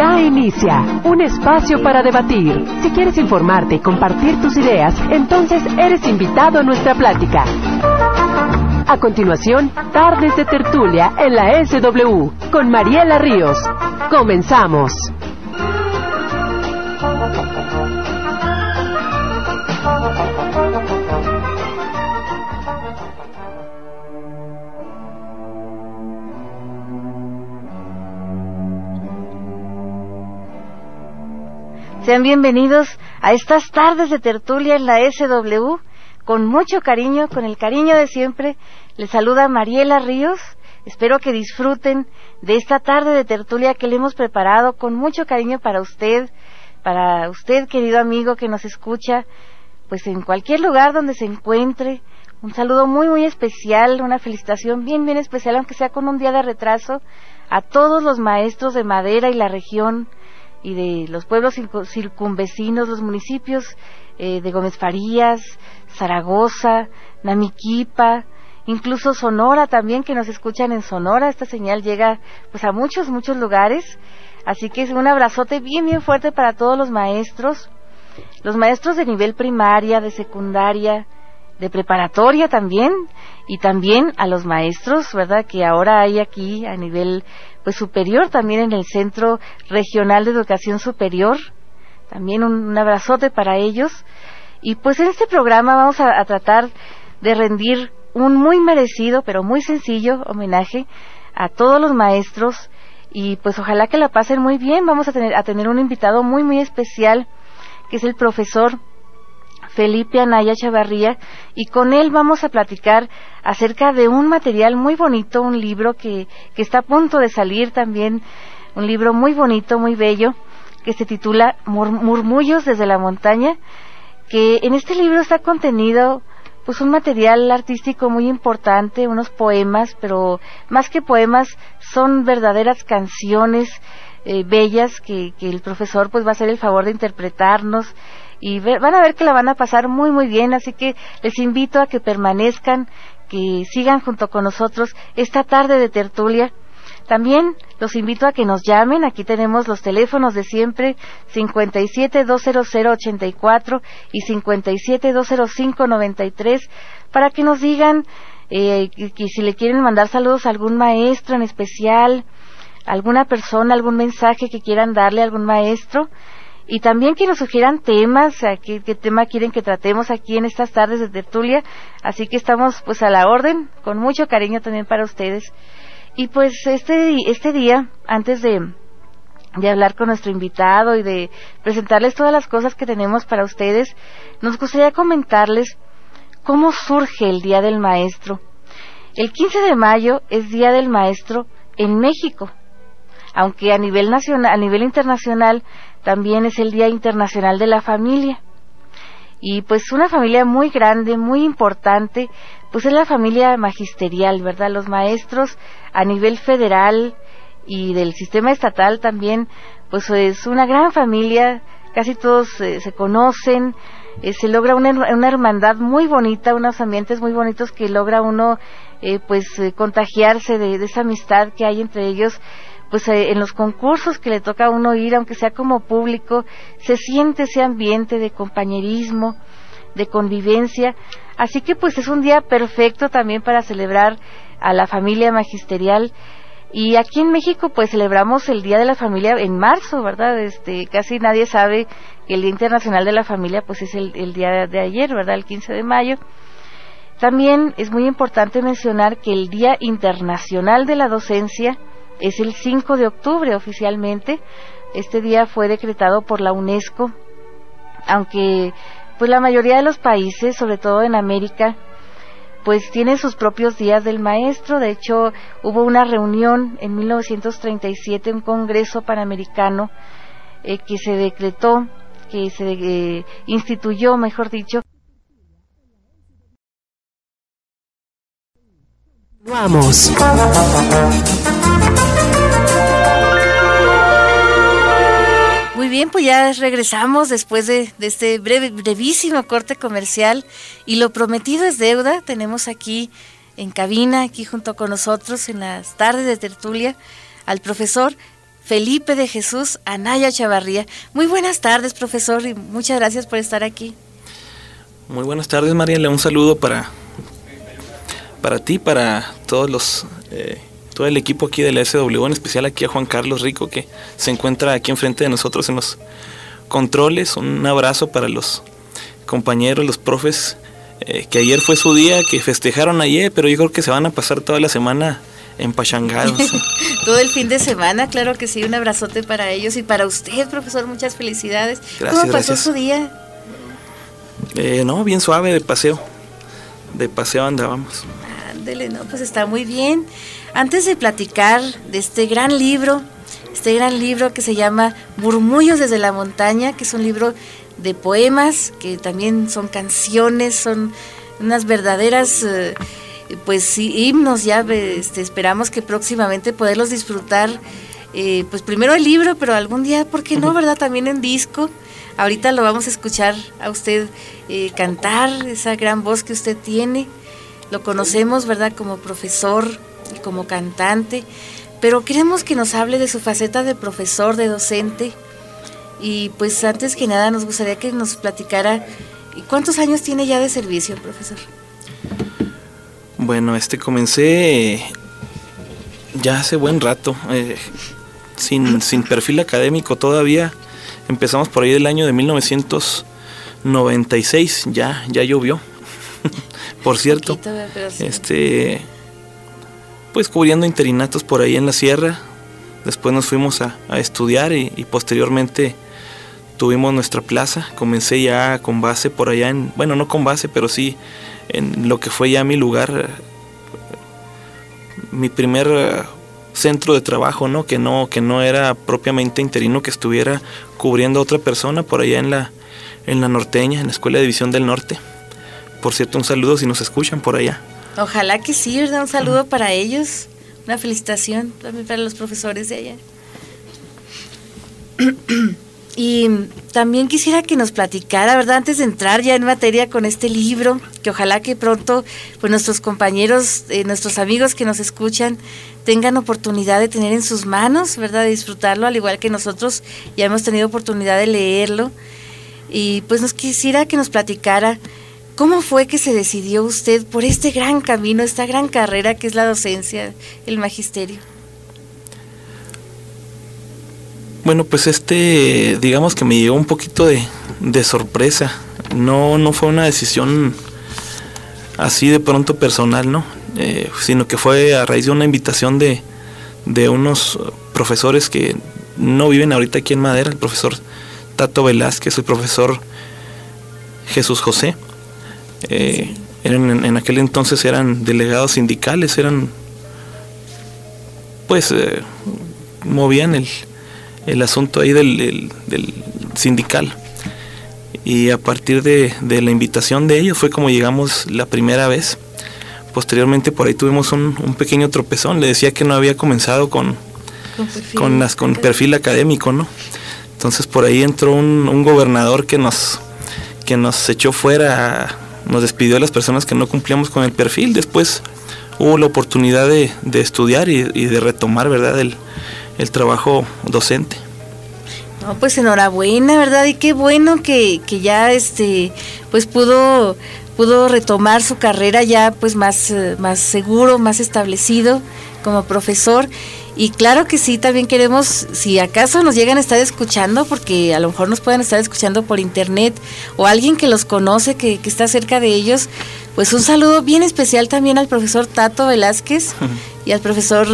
Ya inicia un espacio para debatir. Si quieres informarte y compartir tus ideas, entonces eres invitado a nuestra plática. A continuación, Tardes de Tertulia en la SW con Mariela Ríos. Comenzamos. Sean bienvenidos a estas tardes de tertulia en la SW. Con mucho cariño, con el cariño de siempre, les saluda Mariela Ríos. Espero que disfruten de esta tarde de tertulia que le hemos preparado con mucho cariño para usted, para usted, querido amigo que nos escucha, pues en cualquier lugar donde se encuentre. Un saludo muy, muy especial, una felicitación bien, bien especial, aunque sea con un día de retraso, a todos los maestros de Madera y la región, y de los pueblos circunvecinos, los municipios eh, de Gómez Farías, Zaragoza, Namiquipa, incluso Sonora también, que nos escuchan en Sonora. Esta señal llega pues a muchos, muchos lugares. Así que es un abrazote bien, bien fuerte para todos los maestros, los maestros de nivel primaria, de secundaria, de preparatoria también, y también a los maestros, ¿verdad? Que ahora hay aquí a nivel pues superior también en el Centro Regional de Educación Superior. También un, abrazote para ellos. Y pues en este programa vamos a, tratar de rendir un muy merecido, pero muy sencillo homenaje a todos los maestros y pues ojalá que la pasen muy bien. Vamos a tener, a tener un invitado muy, muy especial que es el profesor Felipe Anaya Chavarría y con él vamos a platicar acerca de un material muy bonito, un libro que, que está a punto de salir también, un libro muy bonito, muy bello, que se titula Murmullos desde la montaña, que en este libro está contenido pues un material artístico muy importante, unos poemas, pero más que poemas son verdaderas canciones eh, bellas que, que el profesor pues va a hacer el favor de interpretarnos y van a ver que la van a pasar muy muy bien, así que les invito a que permanezcan, que sigan junto con nosotros esta tarde de tertulia. También los invito a que nos llamen, aquí tenemos los teléfonos de siempre 57-200-84 y 57-205-93 para que nos digan eh, que si le quieren mandar saludos a algún maestro en especial, alguna persona, algún mensaje que quieran darle a algún maestro y también que nos sugieran temas, qué, qué tema quieren que tratemos aquí en estas tardes de tertulia, así que estamos pues a la orden, con mucho cariño también para ustedes. Y pues este, este día, antes de, de hablar con nuestro invitado y de presentarles todas las cosas que tenemos para ustedes, nos gustaría comentarles cómo surge el Día del Maestro. El 15 de mayo es Día del Maestro en México, aunque a nivel nacional, a nivel internacional también es el Día Internacional de la Familia. Y pues una familia muy grande, muy importante, pues es la familia magisterial, ¿verdad? Los maestros a nivel federal y del sistema estatal también, pues es una gran familia, casi todos eh, se conocen, eh, se logra una, hermandad muy bonita, unos ambientes muy bonitos que logra uno eh, pues contagiarse de, de, esa amistad que hay entre ellos pues eh, en los concursos que le toca a uno ir, aunque sea como público, se siente ese ambiente de compañerismo, de convivencia. Así que pues es un día perfecto también para celebrar a la familia magisterial. Y aquí en México pues celebramos el Día de la Familia en marzo, ¿verdad? Este, casi nadie sabe que el Día Internacional de la Familia pues es el, el día de ayer, ¿verdad? El 15 de mayo. También es muy importante mencionar que el Día Internacional de la Docencia es el 5 de octubre oficialmente. Este día fue decretado por la UNESCO, aunque pues la mayoría de los países, sobre todo en América, pues tienen sus propios días del maestro. De hecho, hubo una reunión en 1937, un congreso panamericano eh, que se decretó, que se eh, instituyó, mejor dicho. Vamos. Muy bien, pues ya regresamos después de, este breve, brevísimo corte comercial y lo prometido es deuda. Tenemos aquí en cabina, aquí junto con nosotros en las tardes de tertulia, al profesor Felipe de Jesús Anaya Chavarría. Muy buenas tardes, profesor, y muchas gracias por estar aquí. Muy buenas tardes, Mariela. Un saludo para, para ti, para todos los, eh, todo el equipo aquí de la SW, en especial aquí a Juan Carlos Rico, que se encuentra aquí enfrente de nosotros en los controles. Un abrazo para los compañeros, los profes, eh, que ayer fue su día, que festejaron ayer, pero yo creo que se van a pasar toda la semana empachangados. Todo el fin de semana, claro que sí, un abrazote para ellos y para usted, profesor, muchas felicidades. ¿Cómo pasó su día? Eh, no, bien suave, de paseo. De paseo andábamos. Ándele, no, pues está muy bien. Antes de platicar de este gran libro, este gran libro que se llama Murmullos desde la montaña, que es un libro de poemas, que también son canciones, son unas verdaderas... Eh, pues sí, himnos ya este, esperamos que próximamente poderlos disfrutar eh, pues primero el libro pero algún día por qué no verdad también en disco. Ahorita lo vamos a escuchar a usted eh, cantar esa gran voz que usted tiene. Lo conocemos verdad como profesor y como cantante pero queremos que nos hable de su faceta de profesor de docente y pues antes que nada nos gustaría que nos platicara cuántos años tiene ya de servicio profesor bueno, este comencé ya hace buen rato, eh, sin, sin perfil académico todavía. Empezamos por ahí del año de 1996, ya, ya llovió. por cierto, este, pues cubriendo interinatos por ahí en la sierra. Después nos fuimos a, estudiar y, posteriormente tuvimos nuestra plaza. Comencé ya con base por allá en, bueno, no con base, pero sí en lo que fue ya mi lugar, mi primer centro de trabajo, ¿no? Que no, que no era propiamente interino, que estuviera cubriendo a otra persona por allá en la, en la norteña, en la Escuela de División del Norte. Por cierto, un saludo si nos escuchan por allá. Ojalá que sí, ¿verdad? Un saludo para ellos, una felicitación también para los profesores de allá. Y también quisiera que nos platicara, ¿verdad? Antes de entrar ya en materia con este libro, que ojalá que pronto pues nuestros compañeros, eh, nuestros amigos que nos escuchan tengan oportunidad de tener en sus manos, ¿verdad? De disfrutarlo, al igual que nosotros ya hemos tenido oportunidad de leerlo. Y pues nos quisiera que nos platicara cómo fue que se decidió usted por este gran camino, esta gran carrera que es la docencia, el magisterio. Bueno, pues este, digamos que me llegó un poquito de, sorpresa. No, no fue una decisión así de pronto personal, ¿no? Eh, sino que fue a raíz de una invitación de, de unos profesores que no viven ahorita aquí en Madera, el profesor Tato Velázquez, el profesor Jesús José. Eh, eran, en, aquel entonces eran delegados sindicales, eran, pues, eh, movían el, el asunto ahí del, sindical. Y a partir de, la invitación de ellos fue como llegamos la primera vez. Posteriormente por ahí tuvimos un, pequeño tropezón. Le decía que no había comenzado con, con, las, con perfil académico, ¿no? Entonces por ahí entró un, gobernador que nos, que nos echó fuera, nos despidió a las personas que no cumplíamos con el perfil. Después hubo la oportunidad de, estudiar y, de retomar, ¿verdad? El, el trabajo docente. No, pues enhorabuena, ¿verdad? Y qué bueno que, que ya este pues pudo pudo retomar su carrera ya pues más, eh, más seguro, más establecido como profesor. Y claro que sí, también queremos, si acaso nos llegan a estar escuchando, porque a lo mejor nos pueden estar escuchando por internet, o alguien que los conoce, que, que está cerca de ellos, pues un saludo bien especial también al profesor Tato Velázquez y al profesor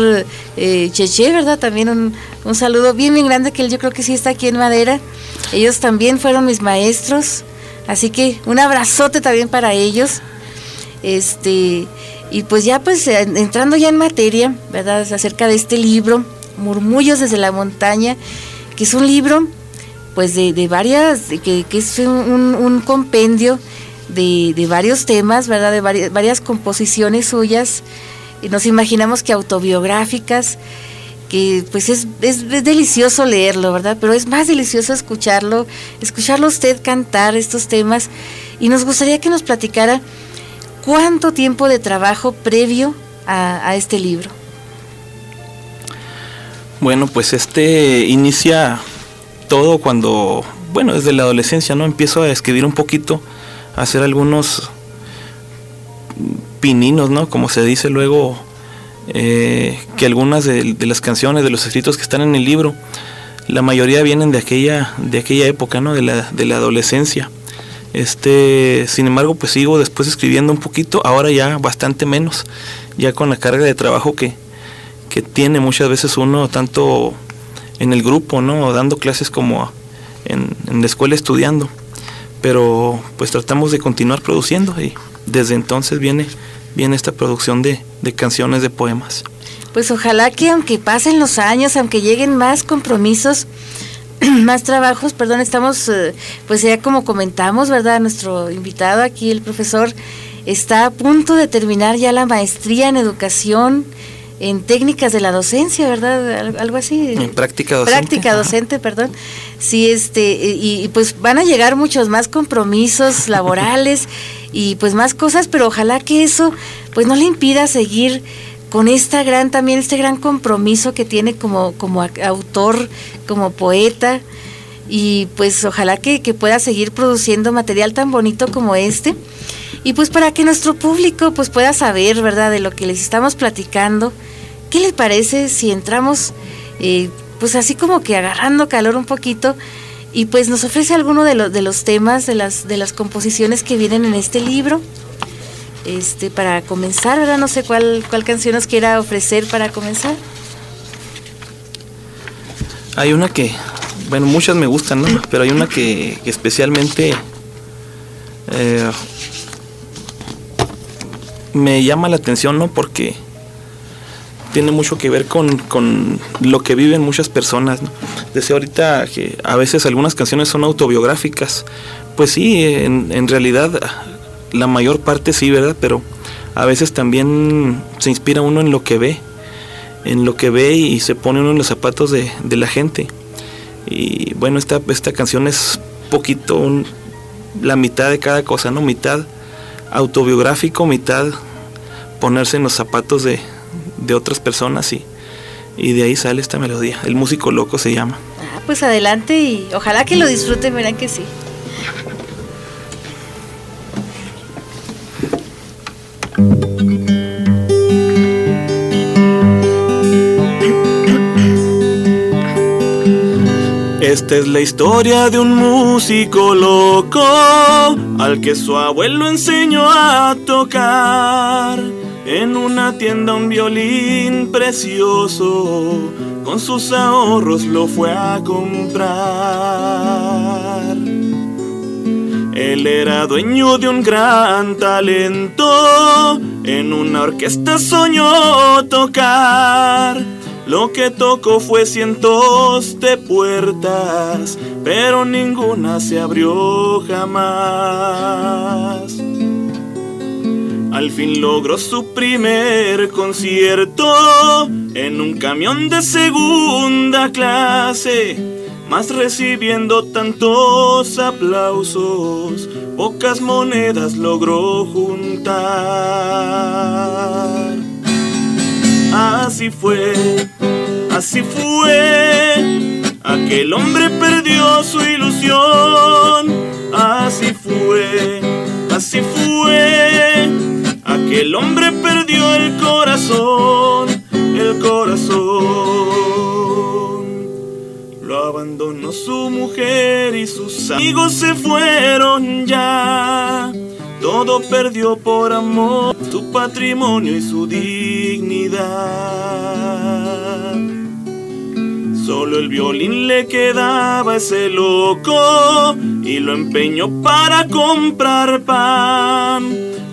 eh, Cheche, ¿verdad? También un, un, saludo bien, bien grande que él yo creo que sí está aquí en Madera. Ellos también fueron mis maestros, así que un abrazote también para ellos. Este, y pues ya pues eh, entrando ya en materia, ¿verdad? Acerca de este libro, Murmullos desde la montaña, que es un libro pues de, de varias, que, que es un, compendio de, de, varios temas, ¿verdad? De varias, varias composiciones suyas. Y nos imaginamos que autobiográficas, que pues es, es, delicioso leerlo, ¿verdad? Pero es más delicioso escucharlo, escucharlo usted cantar estos temas. Y nos gustaría que nos platicara cuánto tiempo de trabajo previo a, este libro. Bueno, pues este inicia todo cuando, bueno, desde la adolescencia, ¿no? Empiezo a escribir un poquito, a hacer algunos pininos, ¿no? Como se dice luego, eh, que algunas de, las canciones, de los escritos que están en el libro, la mayoría vienen de aquella, de aquella época, ¿no? De la, de la adolescencia. Este, sin embargo, pues sigo después escribiendo un poquito, ahora ya bastante menos, ya con la carga de trabajo que, que tiene muchas veces uno, tanto en el grupo, ¿no? Dando clases como en, en la escuela estudiando. Pero pues tratamos de continuar produciendo y desde entonces viene, viene esta producción de, de canciones, de poemas. Pues ojalá que aunque pasen los años, aunque lleguen más compromisos, más trabajos, perdón, estamos, eh, pues ya como comentamos, ¿verdad? Nuestro invitado aquí, el profesor, está a punto de terminar ya la maestría en educación en técnicas de la docencia, ¿verdad? Algo así. En práctica docente. Práctica docente, perdón. Sí, este, y, pues van a llegar muchos más compromisos laborales y pues más cosas, pero ojalá que eso pues no le impida seguir con esta gran, también este gran compromiso que tiene como, como autor, como poeta, y pues ojalá que, que, pueda seguir produciendo material tan bonito como este. Y pues para que nuestro público pues pueda saber, ¿verdad?, de lo que les estamos platicando. ¿Qué les parece si entramos, eh, pues así como que agarrando calor un poquito, y pues nos ofrece alguno de, los de los temas, de las, de las composiciones que vienen en este libro? Este, para comenzar, ¿verdad? No sé cuál, cuál canción nos quiera ofrecer para comenzar. Hay una que, bueno, muchas me gustan, ¿no? Pero hay una que, especialmente eh, me llama la atención, ¿no? Porque tiene mucho que ver con, con lo que viven muchas personas. ¿no? Desde ahorita que a veces algunas canciones son autobiográficas. Pues sí, en, en realidad la mayor parte sí, ¿verdad? Pero a veces también se inspira uno en lo que ve, en lo que ve y se pone uno en los zapatos de, la gente. Y bueno, esta, esta canción es poquito la mitad de cada cosa, ¿no? Mitad autobiográfico, mitad ponerse en los zapatos de, de otras personas y, y de ahí sale esta melodía. El músico loco se llama. Ah, pues adelante y ojalá que lo disfruten, verán que sí. Esta es la historia de un músico loco al que su abuelo enseñó a tocar. En una tienda un violín precioso, con sus ahorros lo fue a comprar. Él era dueño de un gran talento, en una orquesta soñó tocar. Lo que tocó fue cientos de puertas, pero ninguna se abrió jamás. Al fin logró su primer concierto en un camión de segunda clase mas recibiendo tantos aplausos, pocas monedas logró juntar. Así fue, así fue, aquel hombre perdió su ilusión. Así fue, así fue, aquel hombre perdió el corazón, el corazón. Lo abandonó su mujer y sus amigos se fueron ya. Todo perdió por amor, su patrimonio y su dignidad. Solo el violín le quedaba ese loco y lo empeñó para comprar pan.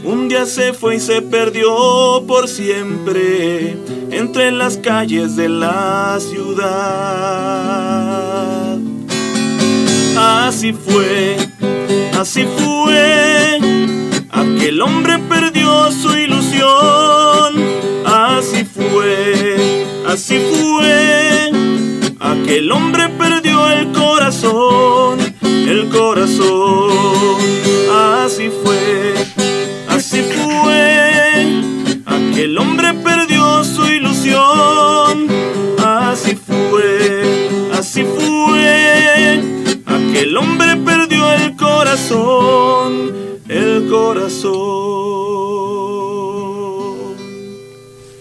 Un día se fue y se perdió por siempre entre las calles de la ciudad. Así fue, así fue, el hombre perdió su ilusión. Así fue, así fue, aquel hombre perdió el corazón, el corazón. Así fue, así fue, aquel hombre perdió su ilusión. Así fue, así fue, aquel hombre perdió el corazón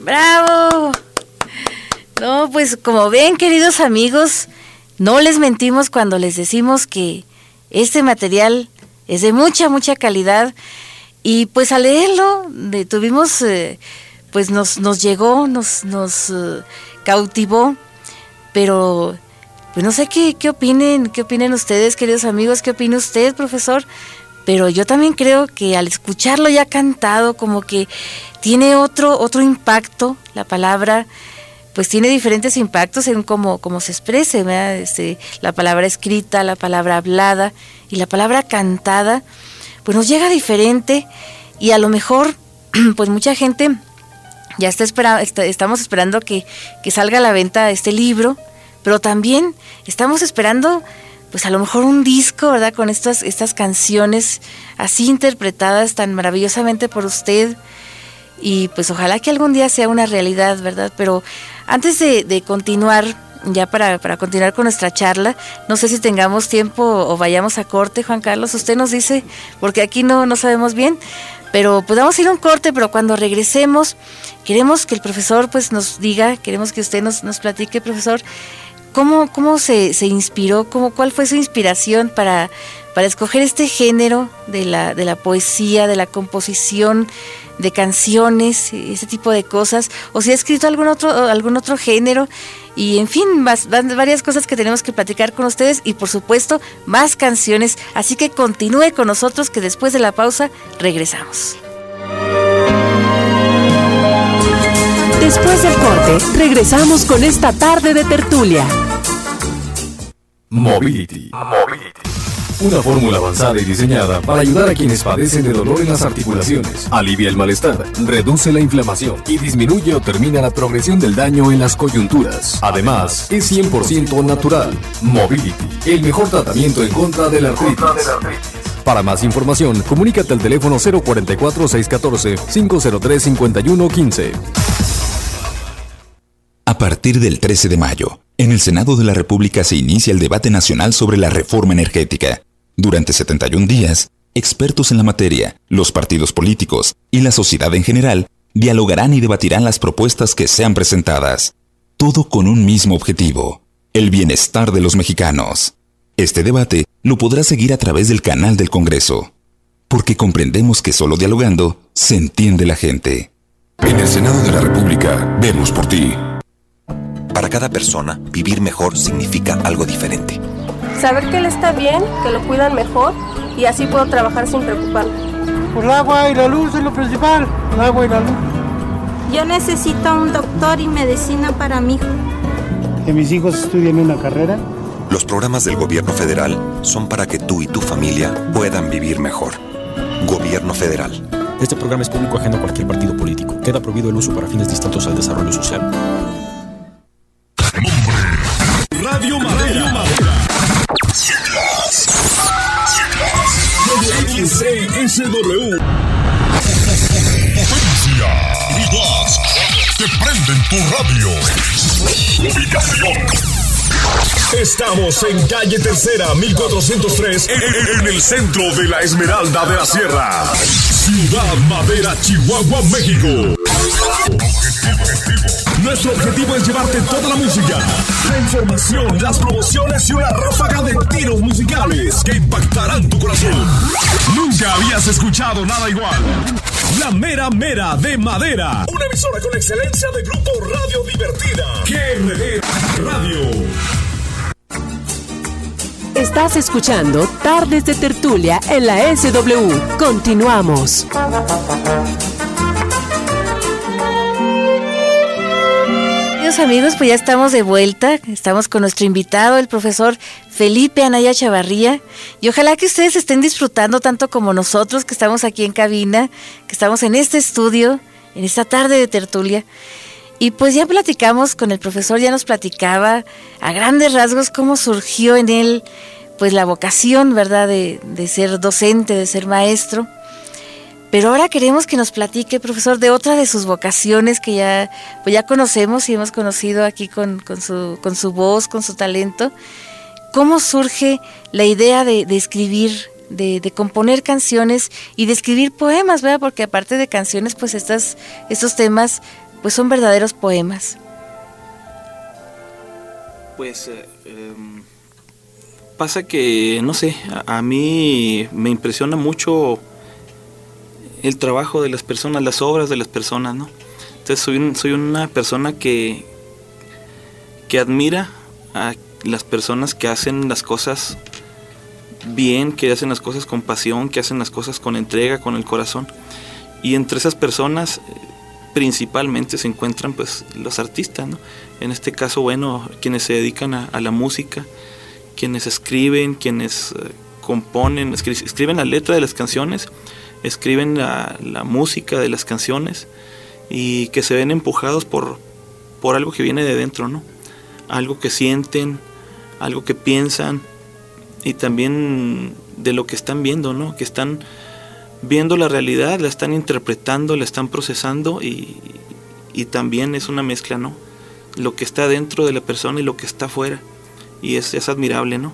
¡Bravo! No, pues como ven, queridos amigos, no les mentimos cuando les decimos que este material es de mucha, mucha calidad. Y pues al leerlo, tuvimos, eh, pues nos, nos llegó, nos, nos eh, cautivó, pero pues no sé qué, qué opinen, qué opinen ustedes, queridos amigos, qué opina usted, profesor pero yo también creo que al escucharlo ya cantado, como que tiene otro, otro impacto, la palabra, pues tiene diferentes impactos según cómo, se exprese, este, la palabra escrita, la palabra hablada y la palabra cantada, pues nos llega diferente y a lo mejor, pues mucha gente ya está esperando, estamos esperando que, que salga a la venta este libro, pero también estamos esperando pues a lo mejor un disco, ¿verdad? Con estas, estas canciones así interpretadas tan maravillosamente por usted. Y pues ojalá que algún día sea una realidad, ¿verdad? Pero antes de, continuar, ya para, para, continuar con nuestra charla, no sé si tengamos tiempo o vayamos a corte, Juan Carlos, usted nos dice, porque aquí no, no sabemos bien, pero podemos ir a un corte, pero cuando regresemos, queremos que el profesor pues nos diga, queremos que usted nos, nos platique, profesor, ¿Cómo, cómo se, se inspiró? Cómo, ¿Cuál fue su inspiración para, para escoger este género de la, de la poesía, de la composición, de canciones, ese tipo de cosas? ¿O si ha escrito algún otro, algún otro género? Y en fin, varias cosas que tenemos que platicar con ustedes y por supuesto más canciones. Así que continúe con nosotros que después de la pausa regresamos. Después del corte, regresamos con esta tarde de tertulia. Mobility. Una fórmula avanzada y diseñada para ayudar a quienes padecen de dolor en las articulaciones, alivia el malestar, reduce la inflamación y disminuye o termina la progresión del daño en las coyunturas. Además, es 100% natural. Mobility, el mejor tratamiento en contra de la artritis. Para más información, comunícate al teléfono 044-614-503-5115. A partir del 13 de mayo, en el Senado de la República se inicia el debate nacional sobre la reforma energética. Durante 71 días, expertos en la materia, los partidos políticos y la sociedad en general dialogarán y debatirán las propuestas que sean presentadas. Todo con un mismo objetivo, el bienestar de los mexicanos. Este debate lo podrá seguir a través del canal del Congreso, porque comprendemos que solo dialogando se entiende la gente. En el Senado de la República, vemos por ti. Para cada persona, vivir mejor significa algo diferente. Saber que él está bien, que lo cuidan mejor y así puedo trabajar sin preocuparme. Por el agua y la luz es lo principal, el agua y la luz. Yo necesito un doctor y medicina para mi hijo. Que mis hijos estudien una carrera. Los programas del gobierno federal son para que tú y tu familia puedan vivir mejor. Gobierno federal. Este programa es público ajeno a cualquier partido político. Queda prohibido el uso para fines distintos al desarrollo social. Radio Madera. Siglas. Siglas. XCSW. Frecuencia. Te prenden tu radio. Ubicación. Estamos en calle Tercera, 1403, en el centro de la Esmeralda de la Sierra. Ciudad Madera, Chihuahua, México. Nuestro objetivo es llevarte toda la música, la información, las promociones y una ráfaga de tiros musicales que impactarán tu corazón. Nunca habías escuchado nada igual. La mera mera de madera. Una emisora con excelencia de grupo Radio Divertida. GRD Radio. Estás escuchando Tardes de Tertulia en la SW. Continuamos. Amigos, pues ya estamos de vuelta. Estamos con nuestro invitado, el profesor Felipe Anaya Chavarría. Y ojalá que ustedes estén disfrutando tanto como nosotros que estamos aquí en cabina, que estamos en este estudio, en esta tarde de tertulia. Y pues ya platicamos con el profesor, ya nos platicaba a grandes rasgos cómo surgió en él pues la vocación, ¿verdad?, de, de ser docente, de ser maestro. Pero ahora queremos que nos platique, profesor, de otra de sus vocaciones que ya, pues ya conocemos y hemos conocido aquí con, con, su, con su voz, con su talento. ¿Cómo surge la idea de, escribir, de, componer canciones y de escribir poemas, ¿verdad? Porque aparte de canciones, pues estas, estos temas pues son verdaderos poemas. Pues eh, em, pasa que, no sé, a mí me impresiona mucho el trabajo de las personas, las obras de las personas, ¿no? Entonces soy, soy una persona que, que admira a las personas que hacen las cosas bien, que hacen las cosas con pasión, que hacen las cosas con entrega, con el corazón. Y entre esas personas eh, principalmente se encuentran pues los artistas, ¿no? En este caso, bueno, quienes se dedican a, la música, quienes escriben, quienes eh, componen, escri- escriben la letra de las canciones, escriben la, música de las canciones y que se ven empujados por, por algo que viene de dentro, ¿no? Algo que sienten, algo que piensan y también de lo que están viendo, ¿no? Que están viendo la realidad, la están interpretando, la están procesando y, y también es una mezcla, ¿no? Lo que está dentro de la persona y lo que está afuera. Y es, es admirable, ¿no?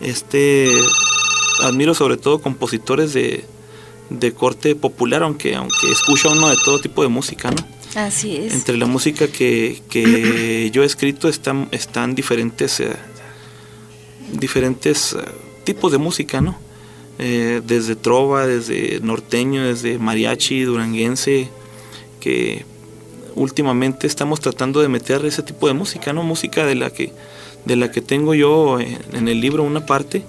Este, admiro sobre todo compositores de, de corte popular, aunque, aunque escucha uno de todo tipo de música, ¿no? Así es. Entre la música que, que yo he escrito están, están diferentes, eh, diferentes eh, tipos de música, ¿no? Eh, desde trova, desde norteño, desde mariachi, duranguense, que últimamente estamos tratando de meter ese tipo de música, ¿no? Música de la que, de la que tengo yo en, en el libro una parte,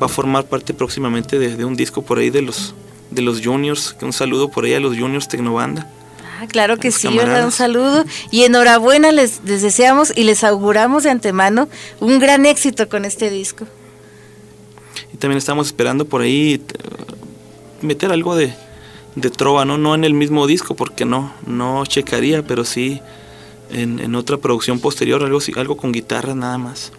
va a formar parte próximamente de, de un disco por ahí de los, de los juniors, un saludo por ahí a los juniors Tecnobanda. Ah, claro que sí, ¿verdad? Un saludo y enhorabuena les, les deseamos y les auguramos de antemano un gran éxito con este disco. Y también estamos esperando por ahí eh, meter algo de, de trova, ¿no? No en el mismo disco, porque no, no checaría, pero sí en, en otra producción posterior, algo, algo con guitarra nada más.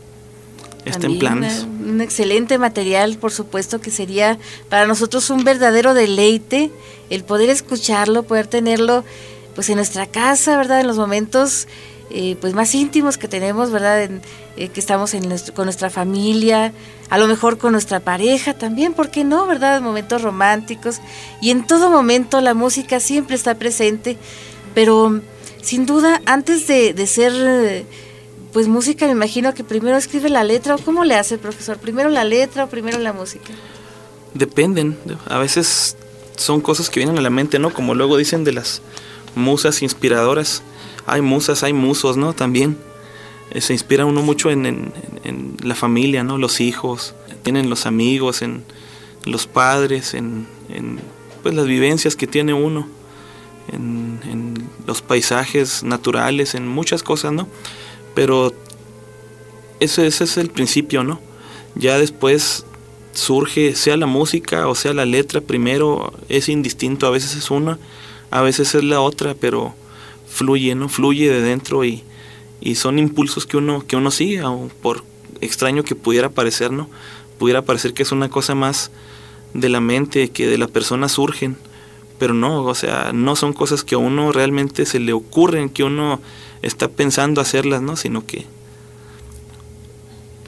Está en planes. Un excelente material, por supuesto, que sería para nosotros un verdadero deleite el poder escucharlo, poder tenerlo pues en nuestra casa, ¿verdad? En los momentos eh, pues más íntimos que tenemos, ¿verdad? En, eh, que estamos en nuestro- con nuestra familia, a lo mejor con nuestra pareja también, ¿por qué no, verdad? Momentos románticos. Y en todo momento la música siempre está presente, pero sin duda, antes de, de ser... eh, pues música, me imagino que primero escribe la letra, o cómo le hace, profesor, primero la letra o primero la música. Dependen, a veces son cosas que vienen a la mente, ¿no? Como luego dicen de las musas inspiradoras. Hay musas, hay musos, ¿no? También eh, se inspira uno mucho en, la familia, ¿no? Los hijos, tienen los amigos, en los padres, en, en, pues las vivencias que tiene uno, en los paisajes naturales, en muchas cosas, ¿no? Pero ese, ese es el principio, ¿no? Ya después surge, sea la música o sea la letra, primero es indistinto, a veces es una, a veces es la otra, pero fluye, ¿no? Fluye de dentro y, y son impulsos que uno, que uno sigue, aun por extraño que pudiera parecer, ¿no? Pudiera parecer que es una cosa más de la mente, que de la persona surgen, pero no, o sea, no son cosas que a uno realmente se le ocurren, que uno está pensando hacerlas, ¿no? Sino que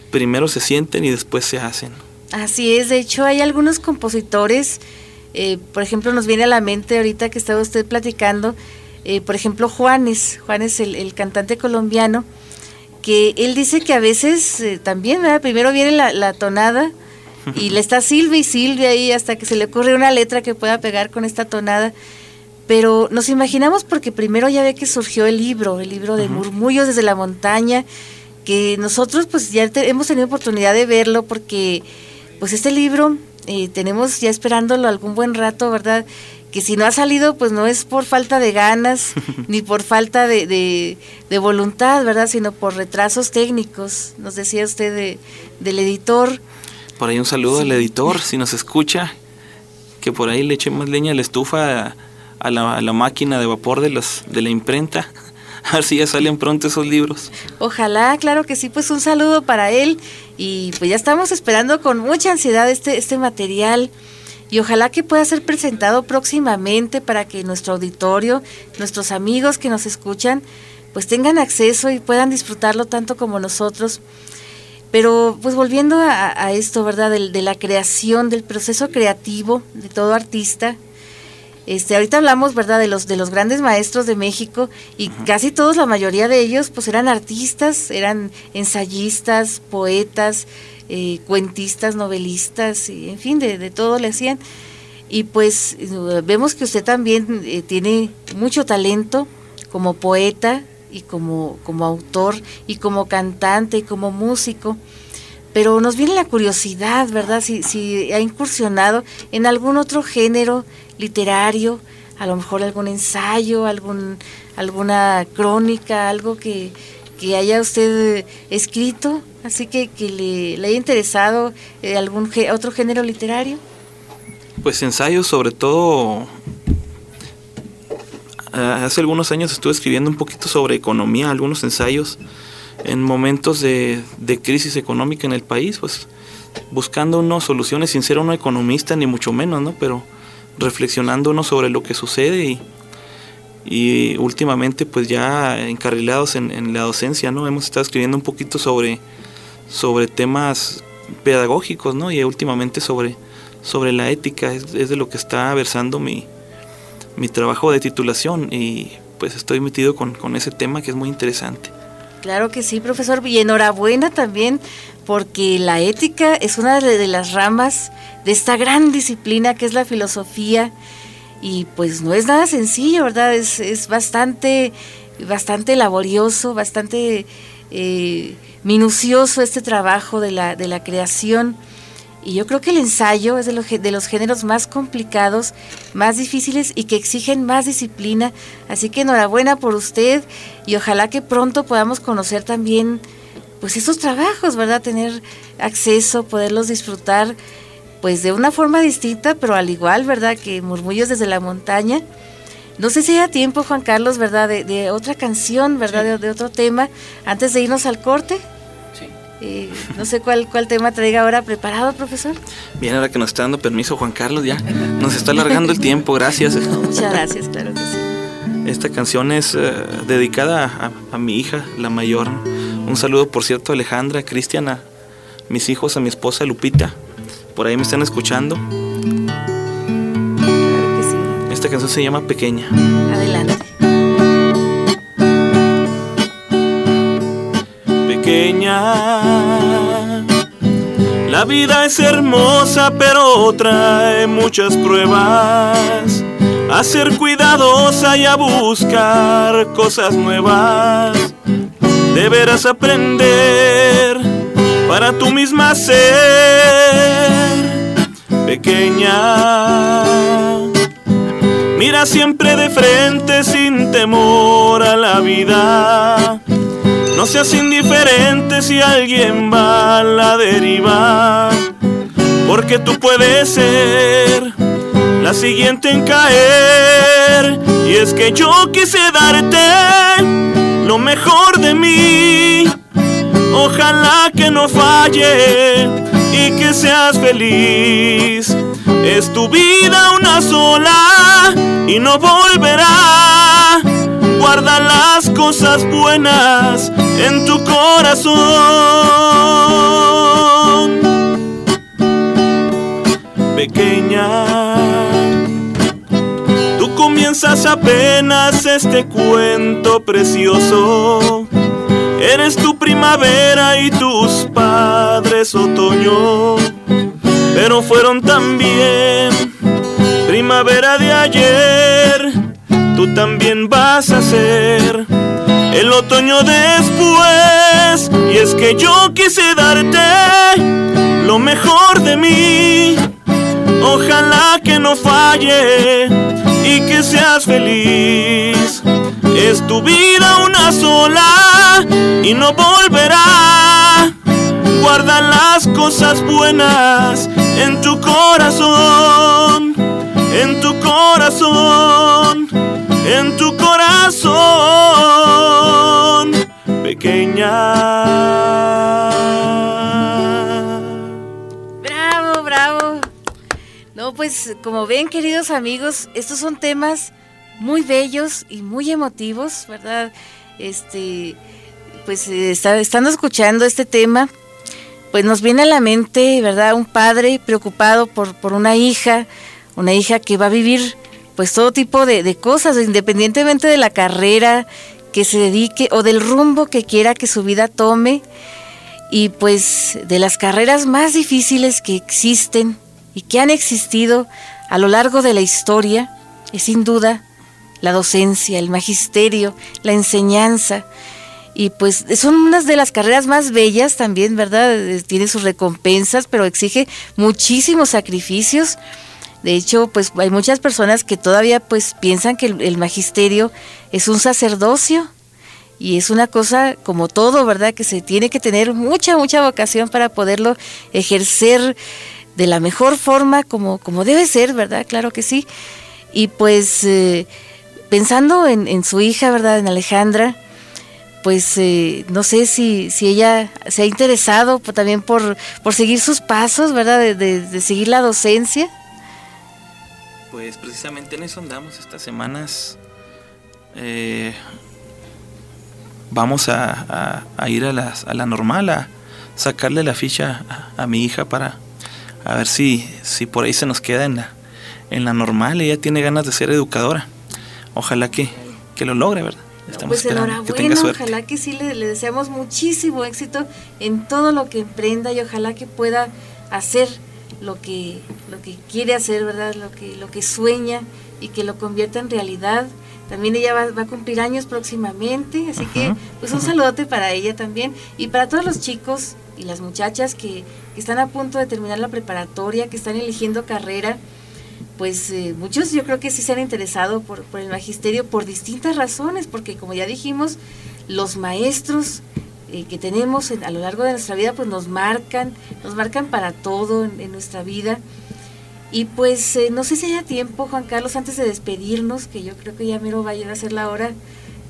primero se sienten y después se hacen. Así es, de hecho hay algunos compositores, eh, por ejemplo nos viene a la mente ahorita que estaba usted platicando, eh, por ejemplo Juanes, Juanes el, el cantante colombiano, que él dice que a veces eh, también, ¿verdad? primero viene la, la tonada y le está Silvia y Silvia ahí hasta que se le ocurre una letra que pueda pegar con esta tonada. Pero nos imaginamos porque primero ya ve que surgió el libro, el libro de Murmullos desde la montaña, que nosotros pues ya te- hemos tenido oportunidad de verlo porque pues este libro eh, tenemos ya esperándolo algún buen rato, ¿verdad? Que si no ha salido pues no es por falta de ganas ni por falta de, de- de voluntad, ¿verdad? Sino por retrasos técnicos, nos decía usted de- del editor. Por ahí un saludo al editor, si nos escucha, que por ahí le eche más leña a la estufa, a, la, a la máquina de vapor de, los, de la imprenta. A ver si ya salen pronto esos libros. Ojalá, claro que sí, pues un saludo para él y pues ya estamos esperando con mucha ansiedad este, este material y ojalá que pueda ser presentado próximamente para que nuestro auditorio, nuestros amigos que nos escuchan, pues tengan acceso y puedan disfrutarlo tanto como nosotros. Pero pues volviendo a, a esto, ¿verdad? De la creación, del proceso creativo de todo artista, Este, ahorita hablamos, ¿verdad?, de los, de los grandes maestros de México y casi todos, la mayoría de ellos, pues eran artistas, eran ensayistas, poetas, eh, cuentistas, novelistas, y, en fin, de, de todo le hacían. Y pues eh, vemos que usted también eh, tiene mucho talento como poeta y como, como autor y como cantante y como músico. Pero nos viene la curiosidad, ¿verdad? Si, si ha incursionado en algún otro género literario, a lo mejor algún ensayo, algún, alguna crónica, algo que, que haya usted escrito, así que, que le, haya interesado eh, algún otro género literario. Pues ensayos, sobre todo. Hace algunos años estuve escribiendo un poquito sobre economía, algunos ensayos en momentos de, crisis económica en el país, pues buscando uno soluciones sin ser uno economista ni mucho menos, ¿no? Pero reflexionando uno sobre lo que sucede y, últimamente pues ya encarrilados en, en la docencia, ¿no? Hemos estado escribiendo un poquito sobre, sobre temas pedagógicos, ¿no? Y últimamente sobre, sobre la ética, es, es de lo que está versando mi, mi trabajo de titulación y pues estoy metido con, con ese tema que es muy interesante. Claro que sí, profesor. Y enhorabuena también, porque la ética es una de, las ramas de esta gran disciplina que es la filosofía. Y pues no es nada sencillo, ¿verdad? Es, es bastante, bastante laborioso, bastante eh, minucioso este trabajo de la, de la creación. Y yo creo que el ensayo es de los, de los géneros más complicados, más difíciles y que exigen más disciplina. Así que enhorabuena por usted y ojalá que pronto podamos conocer también pues esos trabajos, ¿verdad? Tener acceso, poderlos disfrutar pues de una forma distinta, pero al igual, ¿verdad? Que Murmullos desde la montaña. No sé si haya tiempo, Juan Carlos, ¿verdad? De, de otra canción, ¿verdad? De, de otro tema, antes de irnos al corte. Eh, no sé cuál, cuál tema traiga ahora preparado, profesor. Bien, ahora que nos está dando permiso Juan Carlos, ya nos está alargando el tiempo, gracias. Muchas gracias, claro que sí. Esta canción es eh, dedicada a, a mi hija, la mayor. Un saludo, por cierto, a Alejandra, a Cristian, a mis hijos, a mi esposa Lupita. Por ahí me están escuchando. Esta canción se llama Pequeña. Adelante. Pequeña, la vida es hermosa, pero trae muchas pruebas. A ser cuidadosa y a buscar cosas nuevas. Deberás aprender para tú misma ser pequeña. Mira siempre de frente sin temor a la vida. No seas indiferente si alguien va a la deriva. Porque tú puedes ser la siguiente en caer. Y es que yo quise darte lo mejor de mí. Ojalá que no falle y que seas feliz. Es tu vida una sola y no volverá. Guarda las cosas buenas en tu corazón. Pequeña, comienzas apenas este cuento precioso. Eres tu primavera y tus padres otoño, pero fueron también primavera de ayer. Tú también vas a ser el otoño después. Y es que yo quise darte lo mejor de mí. Ojalá que no falle y que seas feliz. Es tu vida una sola y no volverá. Guarda las cosas buenas en tu corazón, en tu corazón, en tu corazón, pequeña. Pues como ven, queridos amigos, estos son temas muy bellos y muy emotivos, ¿verdad? Este, pues eh, está- estando escuchando este tema, pues nos viene a la mente, ¿verdad? Un padre preocupado por, por una hija, una hija que va a vivir pues todo tipo de, de cosas, independientemente de la carrera que se dedique o del rumbo que quiera que su vida tome y pues de las carreras más difíciles que existen y que han existido a lo largo de la historia es sin duda la docencia, el magisterio, la enseñanza. Y pues son unas de las carreras más bellas también, ¿verdad? Tiene sus recompensas, pero exige muchísimos sacrificios. De hecho, pues hay muchas personas que todavía pues piensan que el, magisterio es un sacerdocio y es una cosa como todo, ¿verdad? Que se tiene que tener mucha, mucha vocación para poderlo ejercer de la mejor forma como, como debe ser, ¿verdad? Claro que sí. Y pues eh, pensando en, su hija, ¿verdad? En Alejandra, pues eh, no sé si, si ella se ha interesado también por, por seguir sus pasos, ¿verdad? De, seguir la docencia. Pues precisamente en eso andamos estas semanas. Eh, vamos a, ir a a la, normal, a sacarle la ficha a, mi hija para a ver si, si por ahí se nos queda en la, en la normal. Ella tiene ganas de ser educadora. Ojalá que, que lo logre, ¿verdad? Estamos pues enhorabuena, ojalá que sí le, deseamos muchísimo éxito en todo lo que emprenda y ojalá que pueda hacer lo que, lo que quiere hacer, ¿verdad? Lo que, lo que sueña y que lo convierta en realidad. También ella va, a cumplir años próximamente, así que pues un saludote para ella también y para todos los chicos y las muchachas que, que están a punto de terminar la preparatoria, que están eligiendo carrera pues eh, muchos yo creo que sí se han interesado por, por, el magisterio por distintas razones, porque como ya dijimos, los maestros eh, que tenemos a lo largo de nuestra vida pues nos marcan, nos marcan para todo en, nuestra vida. Y pues eh, no sé si haya tiempo, Juan Carlos, antes de despedirnos, que yo creo que ya mero va a ser la hora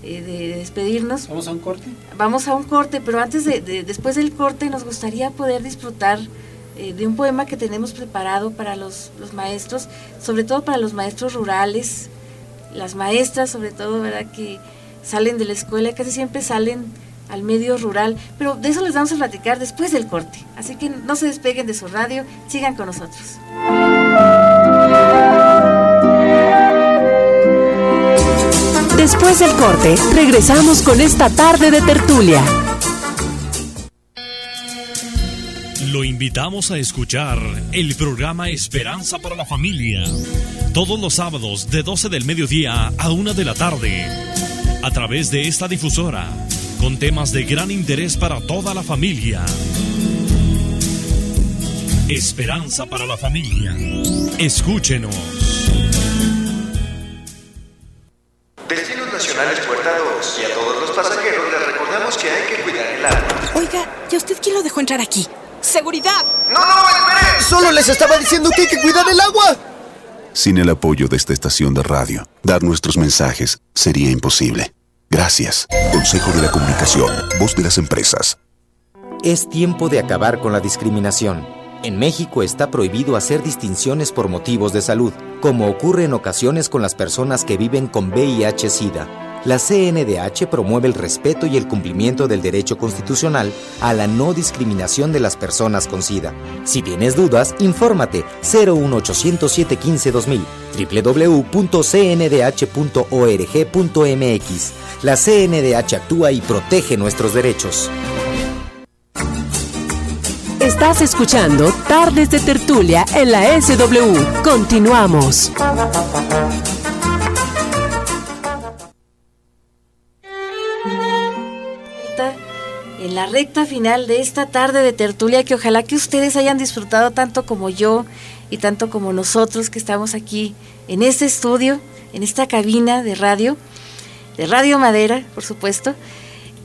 de, despedirnos. ¿Vamos a un corte? Vamos a un corte, pero antes de, de después del corte nos gustaría poder disfrutar eh, de un poema que tenemos preparado para los, los, maestros, sobre todo para los maestros rurales, las maestras sobre todo, ¿verdad? Que salen de la escuela, casi siempre salen al medio rural, pero de eso les vamos a platicar después del corte. Así que no se despeguen de su radio, sigan con nosotros. Después del corte, regresamos con esta tarde de tertulia. Lo invitamos a escuchar el programa Esperanza para la Familia, todos los sábados de 12 del mediodía a 1 de la tarde, a través de esta difusora, con temas de gran interés para toda la familia. Esperanza para la Familia. Escúchenos. ¿Y a usted quién lo dejó entrar aquí? ¡Seguridad! ¡No, no, espere! Solo les estaba diciendo que hay que cuidar el agua. Sin el apoyo de esta estación de radio, dar nuestros mensajes sería imposible. Gracias. Consejo de la Comunicación, voz de las empresas. Es tiempo de acabar con la discriminación. En México está prohibido hacer distinciones por motivos de salud, como ocurre en ocasiones con las personas que viven con VIH-Sida la CNDH promueve el respeto y el cumplimiento del derecho constitucional a la no discriminación de las personas con SIDA. Si tienes dudas, infórmate 01807 15 2000 www.cndh.org.mx. La CNDH actúa y protege nuestros derechos. Estás escuchando Tardes de Tertulia en la SW. Continuamos. Recta final de esta tarde de tertulia que ojalá que ustedes hayan disfrutado tanto como yo y tanto como nosotros que estamos aquí en este estudio, en esta cabina de radio, de Radio Madera, por supuesto.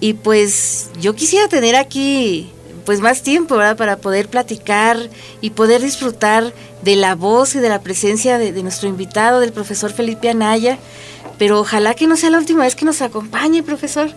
Y pues yo quisiera tener aquí pues más tiempo. Para poder platicar y poder disfrutar de la voz y de la presencia de nuestro invitado, del profesor Felipe Anaya. Pero ojalá que no sea la última vez que nos acompañe, profesor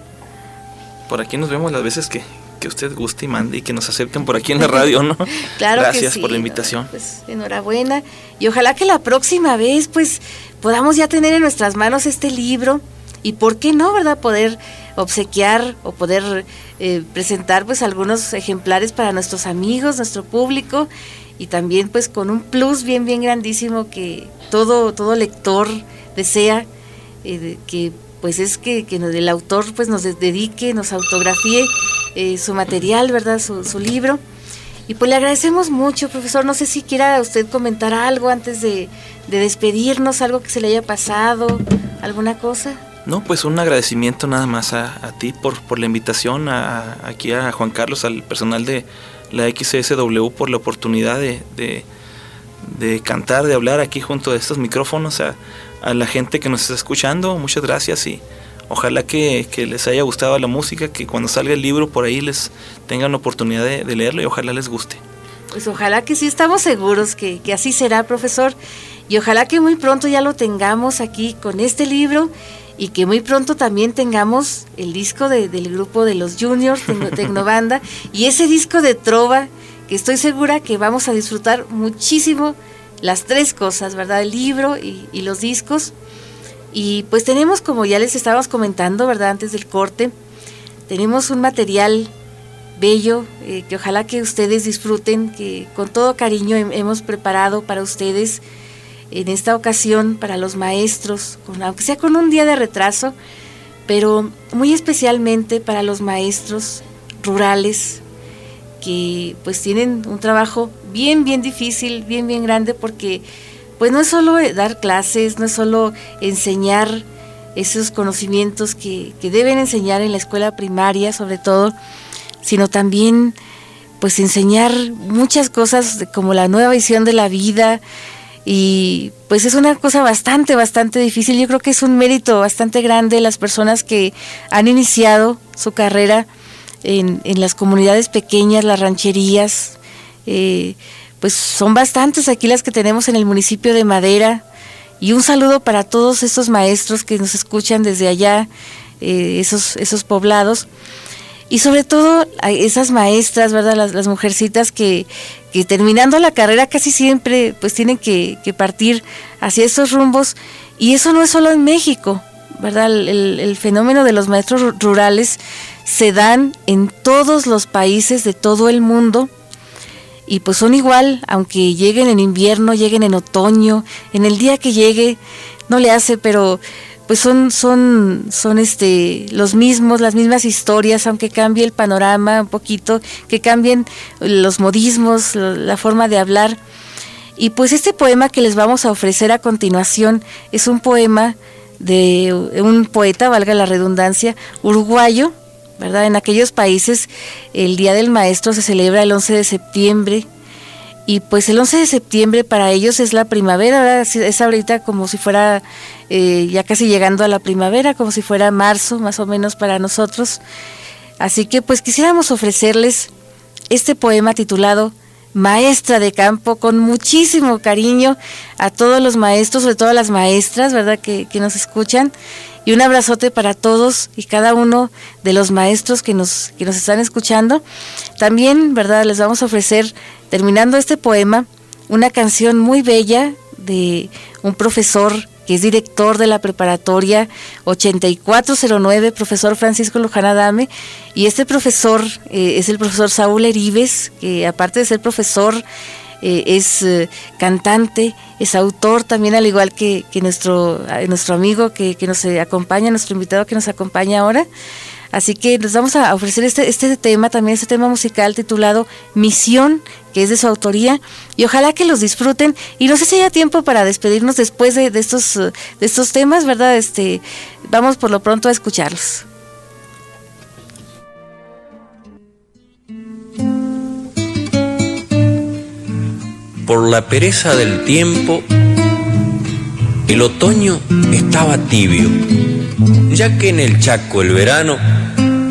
por aquí nos vemos las veces que, que usted guste y mande y que nos acerquen por aquí en la radio, ¿no? claro Gracias que por la invitación. Pues enhorabuena y ojalá que la próxima vez pues podamos ya tener en nuestras manos este libro y por qué no, ¿verdad? Poder obsequiar o poder eh, presentar pues algunos ejemplares para nuestros amigos, nuestro público y también pues con un plus bien bien grandísimo que todo todo lector desea eh, que pues es que, que el autor pues nos dedique, nos autografíe eh, su material, ¿verdad? Su, libro. Y pues le agradecemos mucho, profesor. No sé si quiera usted comentar algo antes de, de despedirnos, algo que se le haya pasado, alguna cosa. No, pues un agradecimiento nada más a, a ti por, por la invitación, a, aquí a Juan Carlos, al personal de la XSW por la oportunidad de, de, cantar, de hablar aquí junto a estos micrófonos, a, la gente que nos está escuchando, muchas gracias y ojalá que, que, les haya gustado la música, que cuando salga el libro por ahí les tengan la oportunidad de, de leerlo y ojalá les guste. Pues ojalá que sí, estamos seguros que, que así será, profesor, y ojalá que muy pronto ya lo tengamos aquí con este libro y que muy pronto también tengamos el disco de, del grupo de los Juniors, Tecnobanda, y ese disco de Trova, que estoy segura que vamos a disfrutar muchísimo las tres cosas, ¿verdad? El libro y, los discos. Y pues tenemos, como ya les estábamos comentando, ¿verdad? Antes del corte, tenemos un material bello eh, que ojalá que ustedes disfruten, que con todo cariño hemos preparado para ustedes en esta ocasión para los maestros, aunque sea con un día de retraso, pero muy especialmente para los maestros rurales que pues tienen un trabajo bien, bien difícil, bien, bien grande, porque pues no es solo dar clases, no es solo enseñar esos conocimientos que, que deben enseñar en la escuela primaria sobre todo, sino también pues enseñar muchas cosas como la nueva visión de la vida, y pues es una cosa bastante, bastante difícil. Yo creo que es un mérito bastante grande las personas que han iniciado su carrera en, en las comunidades pequeñas, las rancherías. Eh, pues son bastantes aquí las que tenemos en el municipio de Madera. Y un saludo para todos estos maestros que nos escuchan desde allá, eh, esos, esos poblados y sobre todo a esas maestras, ¿verdad? Las, las mujercitas que, que, terminando la carrera casi siempre pues tienen que, partir hacia esos rumbos y eso no es solo en México, ¿verdad? El, el, fenómeno de los maestros rurales se dan en todos los países de todo el mundo y pues son igual, aunque lleguen en invierno, lleguen en otoño, en el día que llegue, no le hace, pero pues son, son, son este, los mismos, las mismas historias, aunque cambie el panorama un poquito, que cambien los modismos, la forma de hablar. Y pues este poema que les vamos a ofrecer a continuación es un poema de un poeta, valga la redundancia, uruguayo, ¿verdad? En aquellos países el Día del Maestro se celebra el 11 de septiembre y pues el 11 de septiembre para ellos es la primavera, es ahorita como si fuera eh, ya casi llegando a la primavera, como si fuera marzo más o menos para nosotros. Así que pues quisiéramos ofrecerles este poema titulado Maestra de Campo con muchísimo cariño a todos los maestros, sobre todo a las maestras, ¿verdad? Que, que nos escuchan. Y un abrazote para todos y cada uno de los maestros que nos, que nos están escuchando. También, ¿verdad? Les vamos a ofrecer terminando este poema, una canción muy bella de un profesor que es director de la preparatoria 8409, profesor Francisco Luján Adame, y este profesor eh, es el profesor Saúl Eribes, que aparte de ser profesor, eh, es eh, cantante, es autor también, al igual que, que nuestro, nuestro amigo que, que nos acompaña, nuestro invitado que nos acompaña ahora. Así que les vamos a ofrecer este, este tema, también este tema musical titulado Misión, que es de su autoría, y ojalá que los disfruten. Y no sé si haya tiempo para despedirnos después de, de estos, de estos temas, ¿verdad? Este, vamos por lo pronto a escucharlos. Por la pereza del tiempo, el otoño estaba tibio, ya que en el Chaco el verano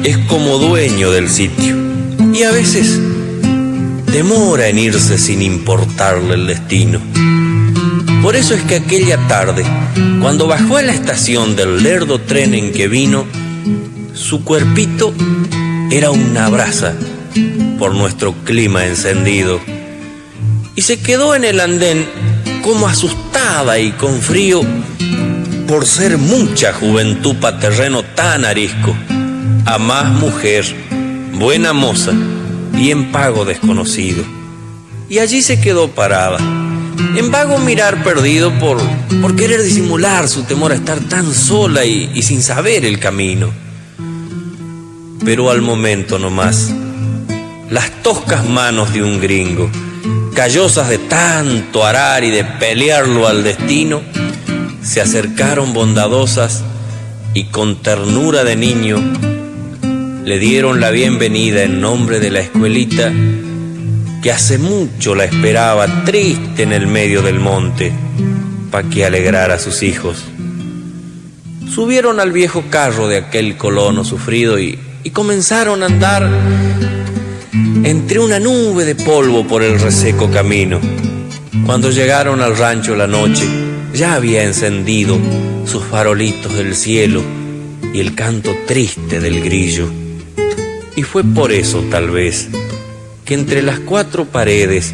es como dueño del sitio y a veces demora en irse sin importarle el destino. Por eso es que aquella tarde, cuando bajó a la estación del lerdo tren en que vino, su cuerpito era una brasa por nuestro clima encendido y se quedó en el andén como asustada y con frío por ser mucha juventud pa' terreno tan arisco, a más mujer, buena moza y en pago desconocido. Y allí se quedó parada, en vago mirar perdido por, por querer disimular su temor a estar tan sola y, sin saber el camino. Pero al momento nomás, las toscas manos de un gringo, callosas de tanto arar y de pelearlo al destino, se acercaron bondadosas y con ternura de niño le dieron la bienvenida en nombre de la escuelita que hace mucho la esperaba triste en el medio del monte para que alegrara a sus hijos. Subieron al viejo carro de aquel colono sufrido y, comenzaron a andar entre una nube de polvo por el reseco camino. Cuando llegaron al rancho la noche, ya había encendido sus farolitos del cielo y el canto triste del grillo. Y fue por eso, tal vez, que entre las cuatro paredes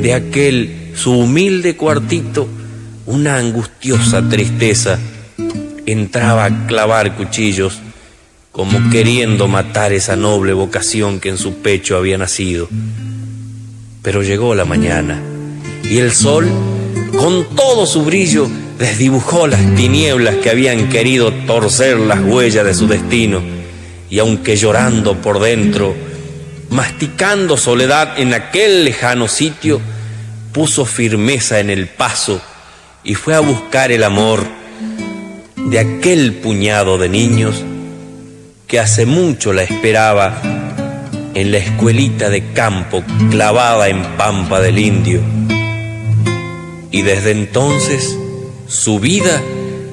de aquel su humilde cuartito, una angustiosa tristeza entraba a clavar cuchillos como queriendo matar esa noble vocación que en su pecho había nacido. Pero llegó la mañana y el sol, con todo su brillo, desdibujó las tinieblas que habían querido torcer las huellas de su destino, y aunque llorando por dentro, masticando soledad en aquel lejano sitio, puso firmeza en el paso y fue a buscar el amor de aquel puñado de niños que hace mucho la esperaba en la escuelita de campo clavada en Pampa del Indio. Y desde entonces su vida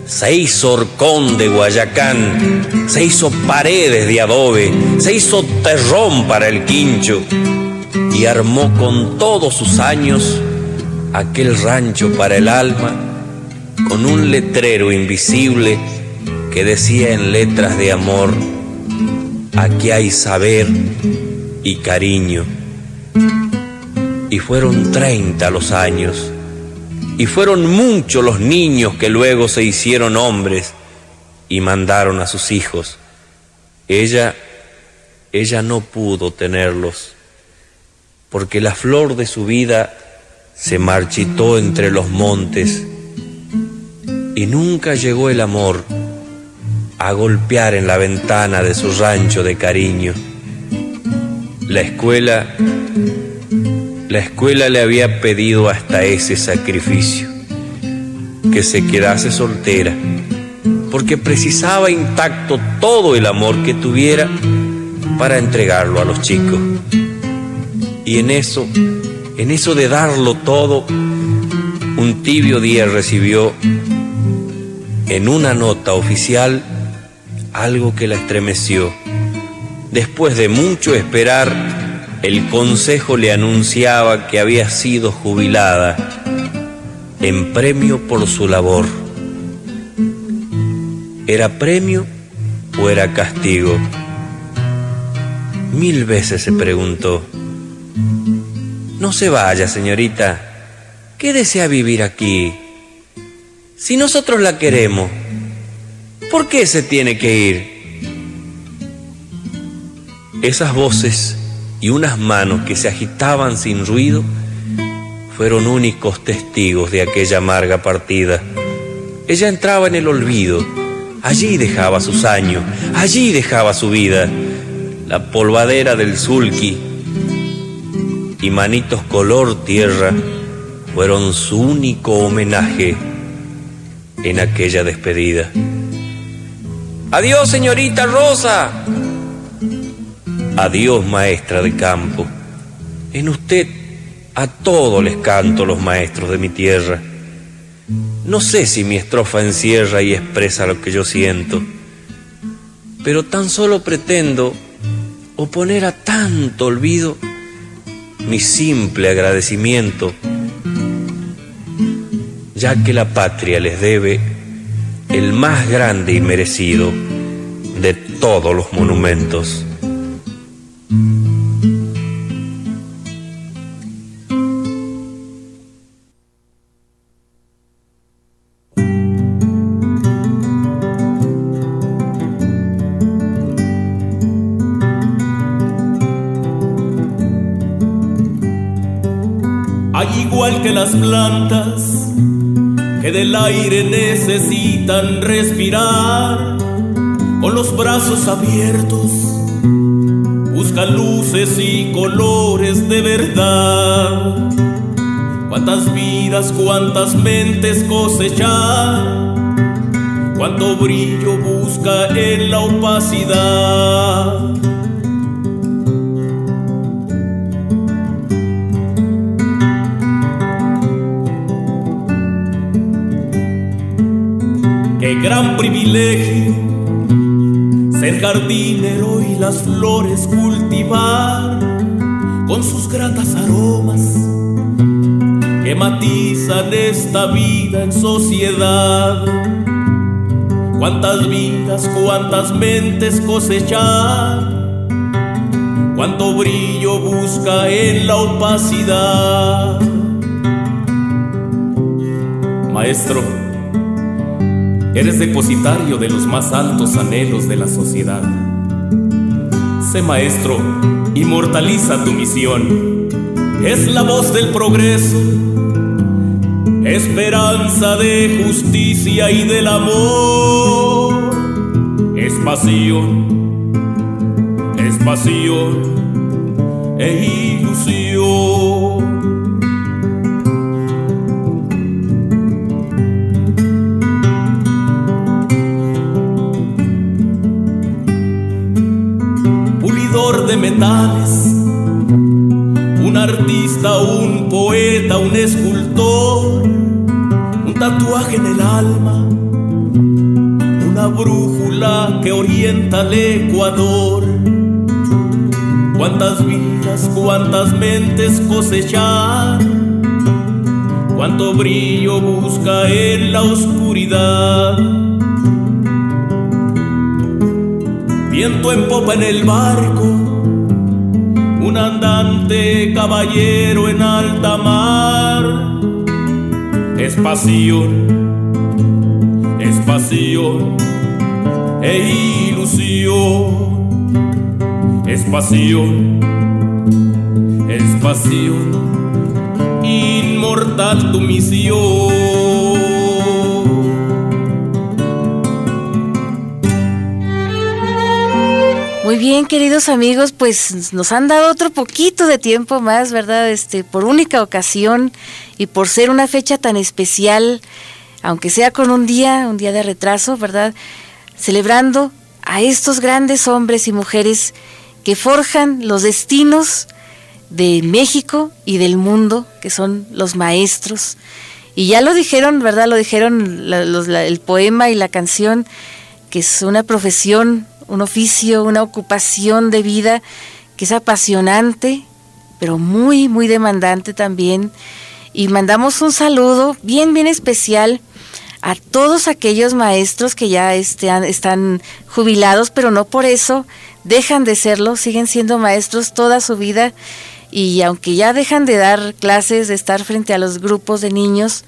se hizo horcón de Guayacán, se hizo paredes de adobe, se hizo terrón para el quincho y armó con todos sus años aquel rancho para el alma con un letrero invisible que decía en letras de amor, aquí hay saber y cariño. Y fueron treinta los años, y fueron muchos los niños que luego se hicieron hombres y mandaron a sus hijos. Ella, ella no pudo tenerlos, porque la flor de su vida se marchitó entre los montes y nunca llegó el amor a golpear en la ventana de su rancho de cariño. La escuela, la escuela le había pedido hasta ese sacrificio, que se quedase soltera, porque precisaba intacto todo el amor que tuviera para entregarlo a los chicos. Y en eso, en eso de darlo todo, un tibio día recibió en una nota oficial algo que la estremeció. Después de mucho esperar, el consejo le anunciaba que había sido jubilada en premio por su labor. ¿Era premio o era castigo? Mil veces se preguntó. No se vaya, señorita. ¿Qué desea vivir aquí? Si nosotros la queremos, ¿Por qué se tiene que ir? Esas voces y unas manos que se agitaban sin ruido fueron únicos testigos de aquella amarga partida. Ella entraba en el olvido, allí dejaba sus años, allí dejaba su vida, la polvadera del sulky y manitos color tierra fueron su único homenaje en aquella despedida. Adiós, señorita Rosa. Adiós, maestra de campo. En usted a todos les canto los maestros de mi tierra. No sé si mi estrofa encierra y expresa lo que yo siento, pero tan solo pretendo oponer a tanto olvido mi simple agradecimiento, ya que la patria les debe el más grande y merecido de todos los monumentos. Al igual que las plantas, del aire necesitan respirar, con los brazos abiertos, buscan luces y colores de verdad. Cuántas vidas, cuántas mentes cosechar, cuánto brillo busca en la opacidad. Privilegio ser jardinero y las flores cultivar con sus gratas aromas que matizan esta vida en sociedad. Cuántas vidas, cuántas mentes cosechar, cuánto brillo busca en la opacidad. Maestro, Eres depositario de los más altos anhelos de la sociedad. Sé maestro, inmortaliza tu misión. Es la voz del progreso, esperanza de justicia y del amor. Es pasión, es pasión e ilusión. De metales, un artista, un poeta, un escultor, un tatuaje en el alma, una brújula que orienta al Ecuador. Cuántas vidas, cuántas mentes cosechar, cuánto brillo busca en la oscuridad. viento en popa en el barco, un andante caballero en alta mar. Es pasión, es pasión e ilusión. Es pasión, es pasión, inmortal tu misión. Muy bien, queridos amigos, pues nos han dado otro poquito de tiempo más, ¿verdad? Este, por única ocasión y por ser una fecha tan especial, aunque sea con un día, un día de retraso, ¿verdad? Celebrando a estos grandes hombres y mujeres que forjan los destinos de México y del mundo, que son los maestros. Y ya lo dijeron, ¿verdad? Lo dijeron el poema y la canción, que es una profesión un oficio, una ocupación de vida que es apasionante, pero muy, muy demandante también. Y mandamos un saludo bien, bien especial a todos aquellos maestros que ya están, están jubilados, pero no por eso dejan de serlo, siguen siendo maestros toda su vida y aunque ya dejan de dar clases, de estar frente a los grupos de niños,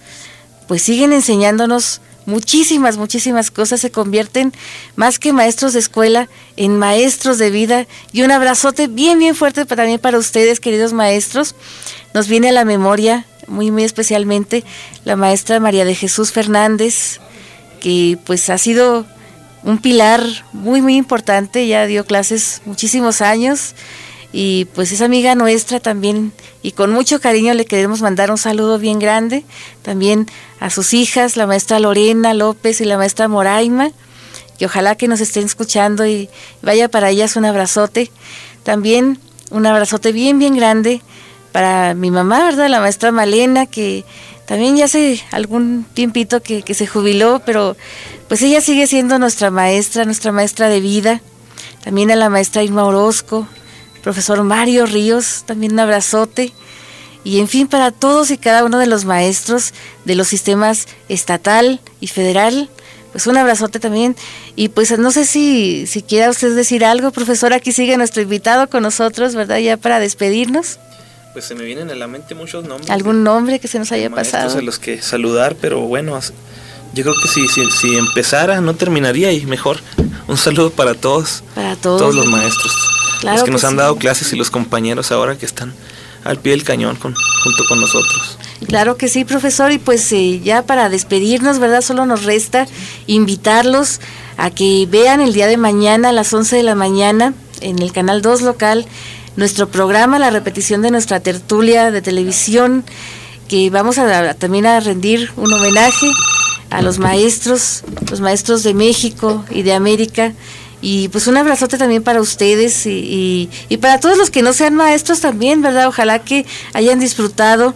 pues siguen enseñándonos muchísimas, muchísimas cosas se convierten más que maestros de escuela en maestros de vida. Y un abrazote bien, bien fuerte también para ustedes, queridos maestros. Nos viene a la memoria, muy, muy especialmente, la maestra María de Jesús Fernández, que pues ha sido un pilar muy, muy importante, ya dio clases muchísimos años y pues es amiga nuestra también y con mucho cariño le queremos mandar un saludo bien grande también a sus hijas, la maestra Lorena López y la maestra Moraima, que ojalá que nos estén escuchando y vaya para ellas un abrazote. También un abrazote bien, bien grande para mi mamá, ¿verdad? La maestra Malena, que también ya hace algún tiempito que, que se jubiló, pero pues ella sigue siendo nuestra maestra, nuestra maestra de vida. También a la maestra Irma Orozco, profesor Mario Ríos, también un abrazote. Y en fin, para todos y cada uno de los maestros de los sistemas estatal y federal, pues un abrazote también. Y pues no sé si, si quiera usted decir algo, profesor, aquí sigue nuestro invitado con nosotros, ¿verdad? Ya para despedirnos. Pues se me vienen a la mente muchos nombres. ¿Algún nombre que se nos haya pasado? a los que saludar, pero bueno, yo creo que si, si, si empezara no terminaría y mejor. Un saludo para todos. Para todos. los maestros. Los que, nos han dado clases y los compañeros ahora que están al pie del cañón con, junto con nosotros. Claro que sí, profesor, y pues eh, ya para despedirnos, ¿verdad? Solo nos resta invitarlos a que vean el día de mañana a las 11 de la mañana en el canal 2 local nuestro programa, la repetición de nuestra tertulia de televisión, que vamos a, también a rendir un homenaje a los maestros, los maestros de México y de América. Y pues un abrazote también para ustedes y, y, para todos los que no sean maestros también, ¿verdad? Ojalá que hayan disfrutado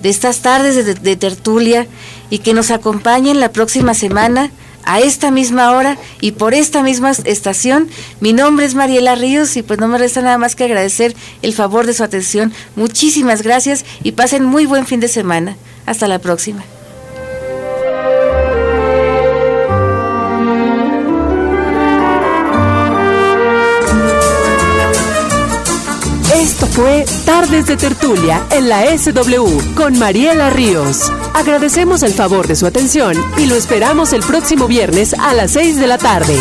de estas tardes de tertulia y que nos acompañen la próxima semana a esta misma hora y por esta misma estación. Mi nombre es Mariela Ríos y pues no me resta nada más que agradecer el favor de su atención. Muchísimas gracias y pasen muy buen fin de semana. Hasta la próxima. Fue Tardes de Tertulia en la SW con Mariela Ríos. Agradecemos el favor de su atención y lo esperamos el próximo viernes a las 6 de la tarde.